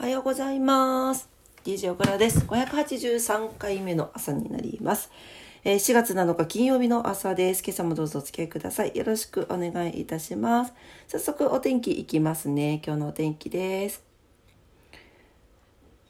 おはようございます。DJ 岡田です。583回目の朝になります。えー4月7日金曜日の朝です。今朝もどうぞお付き合いください。よろしくお願いいたします。早速お天気いきますね。今日のお天気です。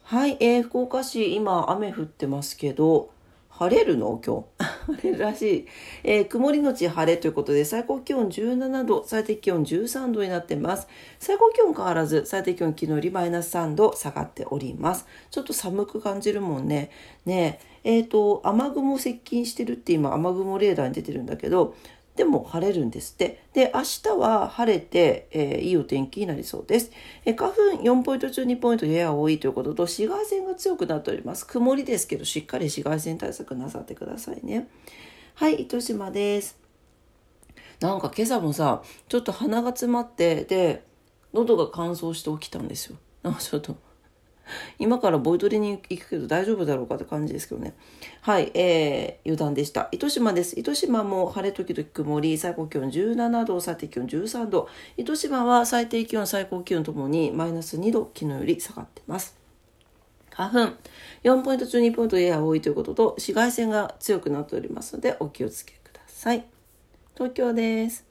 はい、えー福岡市今雨降ってますけど、晴れるの？今日。晴れるらしい。えー曇りのち晴れということで、最高気温17度、最低気温13度になってます。最高気温変わらず、最低気温昨日よりマイナス3度下がっております。ちょっと寒く感じるもんね。ねえ、えっ、と、雨雲接近してるって今雨雲レーダーに出てるんだけど、でも晴れるんですって。で、明日は晴れて、えーいいお天気になりそうです。えー花粉4ポイント中2ポイントやや多いということと、紫外線が強くなっております。曇りですけど、しっかり紫外線対策なさってくださいね。はい、糸島です。なんか今朝もさ、ちょっと鼻が詰まって、で、喉が乾燥して起きたんですよ。なんかちょっと。今からボイトレに行くけど大丈夫だろうかって感じですけどね。はい、えー、余談でした。糸島です。糸島も晴れ時々曇り、最高気温17度、最低気温13度。糸島は最低気温、最高気温ともにマイナス2度、昨日より下がってます。花粉4ポイント中2ポイントやや多いということと紫外線が強くなっておりますのでお気をつけください東京です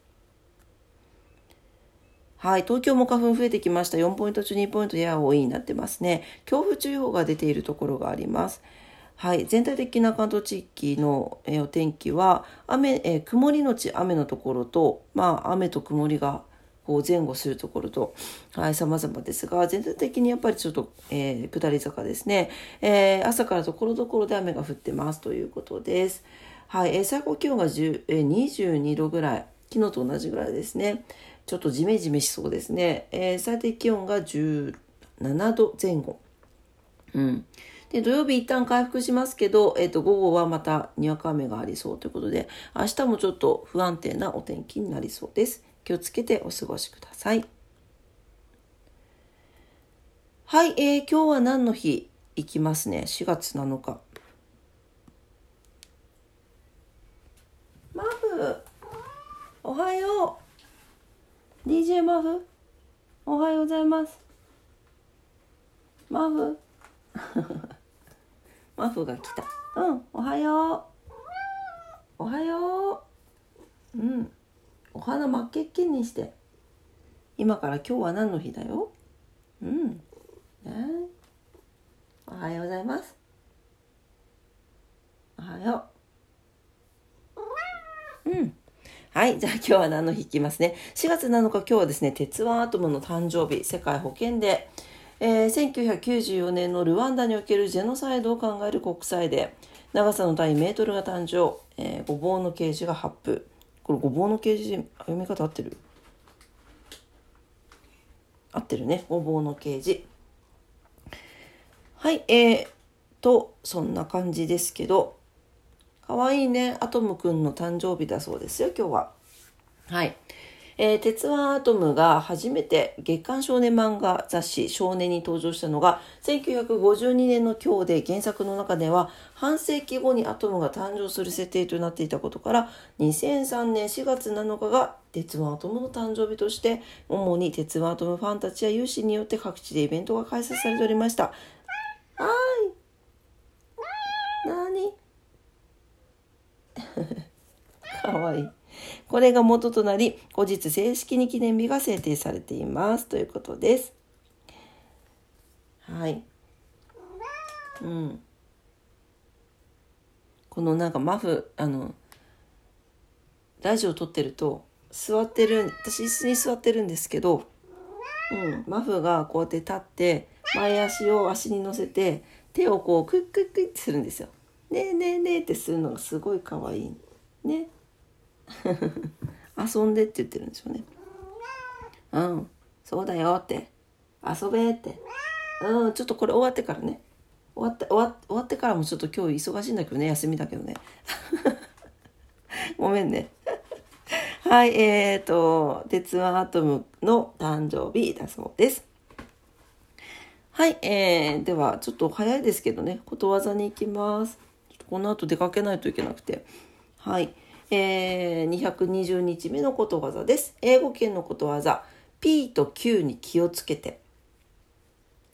はい。東京も花粉増えてきました。4ポイント中2ポイントやや多いになってますね。強風注意報が出ているところがあります。はい、全体的な関東地域の、えお天気は雨、え曇りのち雨のところと、まあ、雨と曇りがこう前後するところと、はい、様々ですが、全体的にやっぱりちょっと、えー下り坂ですね。えー朝からところどころで雨が降ってます。ということです。はい、え最高気温が10、え22度ぐらい、昨日と同じぐらいですね。ちょっとジメジメしそうですね。えー最低気温が17度前後。うん。で、土曜日一旦回復しますけど、えっ、と、午後はまたにわか雨がありそうということで、明日もちょっと不安定なお天気になりそうです。気をつけてお過ごしください。はい、えー今日は何の日？いきますね。4月7日。マフ、おはよう。DJ マフ、おはようございます。マフ。マフが来た。うん、おはよう。おはよう。うん。お花真っけっけにして。今から今日は何の日だよ？うん。ねおはようございます。おはよう。うん。はい。じゃあ今日は何の日いきますね。4月7日今日はですね、鉄腕アトムの誕生日、世界保健デー。えー1994年のルワンダにおけるジェノサイドを考える国際で長さの単位メートルが誕生、えーごぼうのケージが発布これごぼうのケージ読み方合ってる？合ってるねごぼうのケージはいえー、とそんな感じですけどかわいいねアトムくんの誕生日だそうですよ今日ははい。えー鉄腕アトムが初めて月刊少年漫画雑誌少年に登場したのが1952年の今日で原作の中では半世紀後にアトムが誕生する設定となっていたことから2003年4月7日が鉄腕アトムの誕生日として主に鉄腕アトムファンたちや有志によって各地でイベントが開催されておりました。はーい。なにかわいい。これが元となり、後日正式に記念日が制定されています。ということです。はい。うん。このなんかマフ、あの、ラジオ撮ってると、座ってる、私椅子に座ってるんですけど、うん、マフがこうやって立って、前足を足に乗せて、手をこうクックックッってするんですよ。ねえねえねえってするのがすごい可愛い。ね。遊んでって言ってるんですよね。うん、そうだよって。遊べって。うん、ちょっとこれ終わってからね。終わって、終わ終わってからもちょっと今日忙しいんだけどね、休みだけどね。ごめんね。はい、えーと、鉄腕アトムの誕生日だそうです。はい、えー、ではちょっと早いですけどね、ことわざに行きます。この後出かけないといけなくて。はい。えー、220日目のことわざです。英語圏のことわざ。P と Q に気をつけて。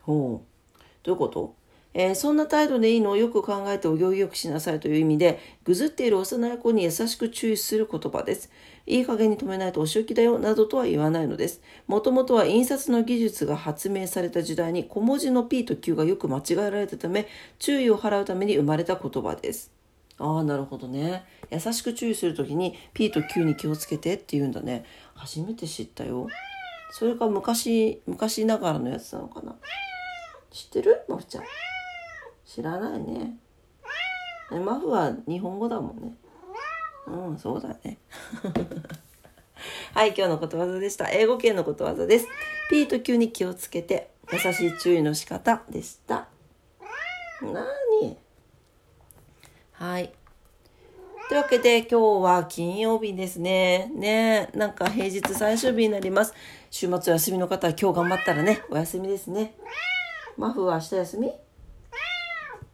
ほう。どういうこと？えー、そんな態度でいいのをよく考えてお行儀よくしなさいという意味で、ぐずっている幼い子に優しく注意する言葉です。いい加減に止めないとお仕置きだよ、などとは言わないのです。もともとは印刷の技術が発明された時代に小文字の P と Q がよく間違えられたため、注意を払うために生まれた言葉です。ああ、なるほどね。優しく注意するときに P と Q に気をつけてって言うんだね。初めて知ったよ。それか昔、昔ながらのやつなのかな。知ってる？まふちゃん。知らないね。マフは日本語だもんね。うん、そうだね。はい、今日のことわざでした。英語圏のことわざです。P と Q に気をつけて、優しい注意の仕方でした。なにはい。というわけで今日は金曜日ですね。ねなんか平日最終日になります。週末休みの方は今日頑張ったらね、お休みですね。マフは明日休み？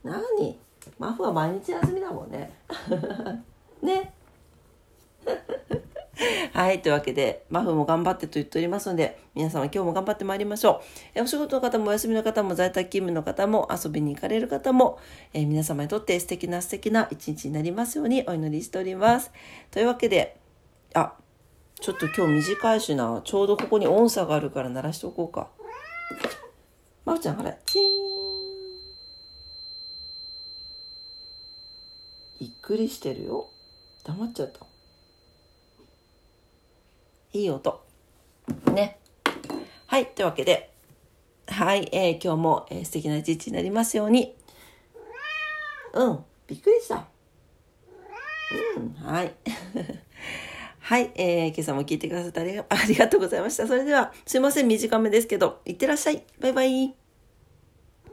何？マフは毎日休みだもんね。ね。はい。というわけで、マフも頑張ってと言っておりますので、皆様今日も頑張ってまいりましょう。お仕事の方もお休みの方も在宅勤務の方も遊びに行かれる方も、え皆様にとって素敵な素敵な一日になりますようにお祈りしております。というわけで、あ、ちょっと今日短いしな。ちょうどここに音差があるから鳴らしておこうか。まふちゃん、ほら、チーン。びっくりしてるよ黙っちゃったいい音ねはいというわけではい、えー、今日も、えー、素敵な一日になりますようにうんびっくりしたうんはい はい、えー、今朝も聞いてくださって ありがとうございました。それでは、すいません、短めですけど、いってらっしゃい。バイバイ。